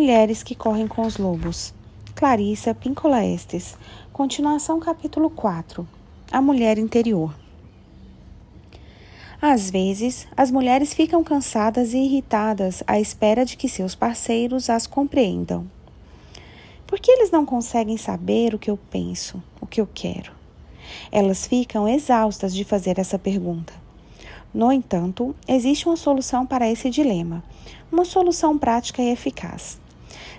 Mulheres que correm com os lobos. Clarissa Pincola Estes. Continuação capítulo 4. A mulher interior. Às vezes, as mulheres ficam cansadas e irritadas à espera de que seus parceiros as compreendam. Por que eles não conseguem saber o que eu penso, o que eu quero? Elas ficam exaustas de fazer essa pergunta. No entanto, existe uma solução para esse dilema, uma solução prática e eficaz.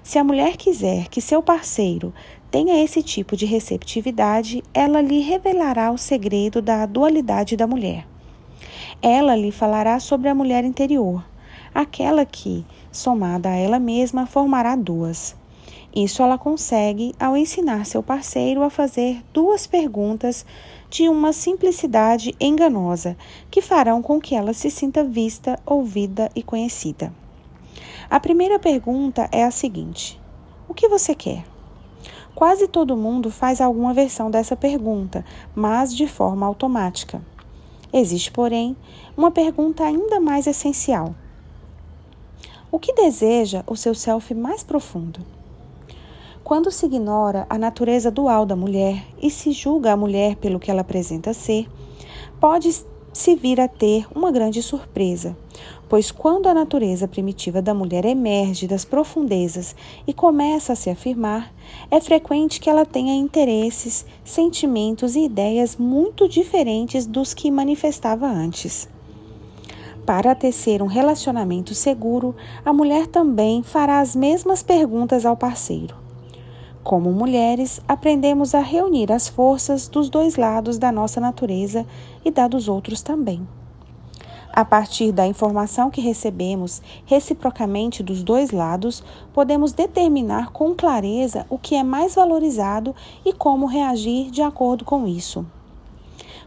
Se a mulher quiser que seu parceiro tenha esse tipo de receptividade, ela lhe revelará o segredo da dualidade da mulher. Ela lhe falará sobre a mulher interior, aquela que, somada a ela mesma, formará duas. Isso ela consegue ao ensinar seu parceiro a fazer duas perguntas de uma simplicidade enganosa, que farão com que ela se sinta vista, ouvida e conhecida. A primeira pergunta é a seguinte: O que você quer? Quase todo mundo faz alguma versão dessa pergunta, mas de forma automática. Existe, porém, uma pergunta ainda mais essencial: O que deseja o seu self mais profundo? Quando se ignora a natureza dual da mulher e se julga a mulher pelo que ela apresenta ser, pode se vir a ter uma grande surpresa, pois quando a natureza primitiva da mulher emerge das profundezas e começa a se afirmar, é frequente que ela tenha interesses, sentimentos e ideias muito diferentes dos que manifestava antes. Para tecer um relacionamento seguro, a mulher também fará as mesmas perguntas ao parceiro. Como mulheres, aprendemos a reunir as forças dos dois lados da nossa natureza e da dos outros também. A partir da informação que recebemos reciprocamente dos dois lados, podemos determinar com clareza o que é mais valorizado e como reagir de acordo com isso.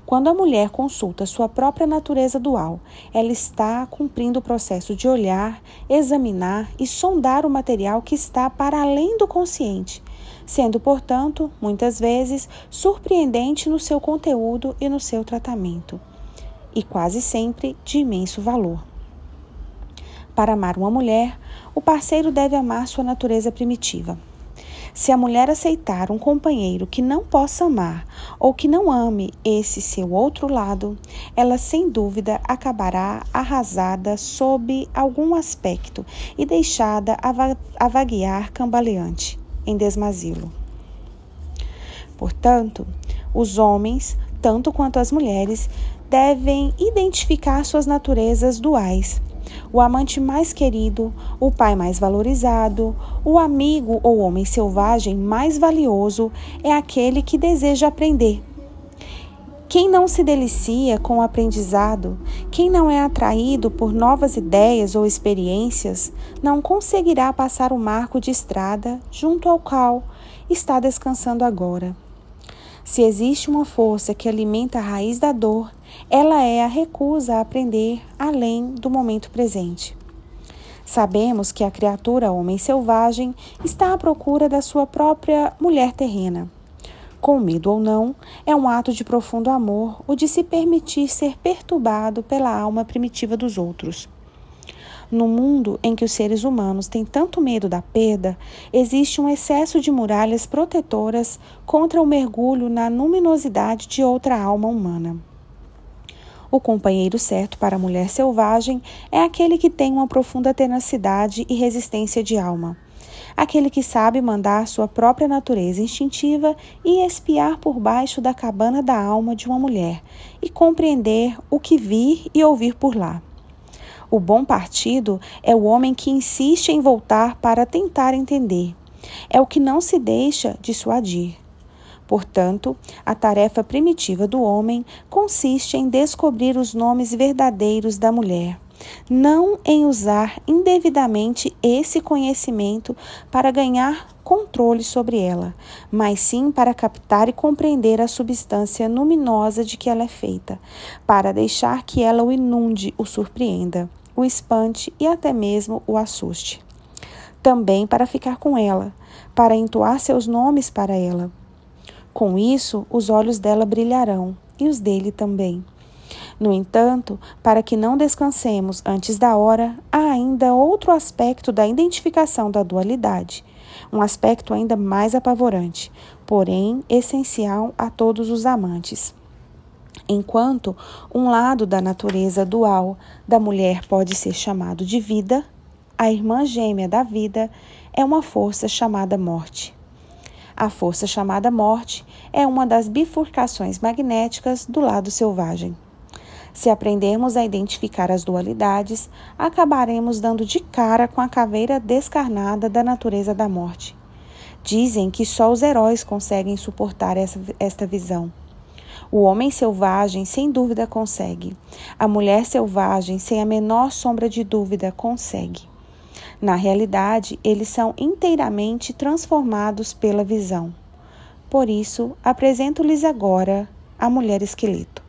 Quando a mulher consulta sua própria natureza dual, ela está cumprindo o processo de olhar, examinar e sondar o material que está para além do consciente sendo, portanto, muitas vezes surpreendente no seu conteúdo e no seu tratamento, e quase sempre de imenso valor. Para amar uma mulher, o parceiro deve amar sua natureza primitiva. Se a mulher aceitar um companheiro que não possa amar ou que não ame esse seu outro lado, ela sem dúvida acabará arrasada sob algum aspecto e deixada a vaguear cambaleante em desmazilo. Portanto, os homens, tanto quanto as mulheres, devem identificar suas naturezas duais. O amante mais querido, o pai mais valorizado, o amigo ou homem selvagem mais valioso é aquele que deseja aprender. Quem não se delicia com o aprendizado, quem não é atraído por novas ideias ou experiências, não conseguirá passar o marco de estrada junto ao qual está descansando agora. Se existe uma força que alimenta a raiz da dor, ela é a recusa a aprender além do momento presente. Sabemos que a criatura homem selvagem está à procura da sua própria mulher terrena com medo ou não, é um ato de profundo amor o de se permitir ser perturbado pela alma primitiva dos outros. No mundo em que os seres humanos têm tanto medo da perda, existe um excesso de muralhas protetoras contra o mergulho na luminosidade de outra alma humana. O companheiro certo para a mulher selvagem é aquele que tem uma profunda tenacidade e resistência de alma aquele que sabe mandar sua própria natureza instintiva e espiar por baixo da cabana da alma de uma mulher e compreender o que vir e ouvir por lá. O bom partido é o homem que insiste em voltar para tentar entender. É o que não se deixa dissuadir. Portanto, a tarefa primitiva do homem consiste em descobrir os nomes verdadeiros da mulher não em usar indevidamente esse conhecimento para ganhar controle sobre ela, mas sim para captar e compreender a substância luminosa de que ela é feita, para deixar que ela o inunde, o surpreenda, o espante e até mesmo o assuste. Também para ficar com ela, para entoar seus nomes para ela. Com isso, os olhos dela brilharão e os dele também No entanto, para que não descansemos antes da hora, há ainda outro aspecto da identificação da dualidade, um aspecto ainda mais apavorante, porém essencial a todos os amantes. Enquanto um lado da natureza dual da mulher pode ser chamado de vida, a irmã gêmea da vida é uma força chamada morte. A força chamada morte é uma das bifurcações magnéticas do lado selvagem. Se aprendermos a identificar as dualidades, acabaremos dando de cara com a caveira descarnada da natureza da morte. Dizem que só os heróis conseguem suportar essa, esta visão. O homem selvagem, sem dúvida, consegue. A mulher selvagem, sem a menor sombra de dúvida, consegue. Na realidade, eles são inteiramente transformados pela visão. Por isso, apresento-lhes agora a mulher esqueleto.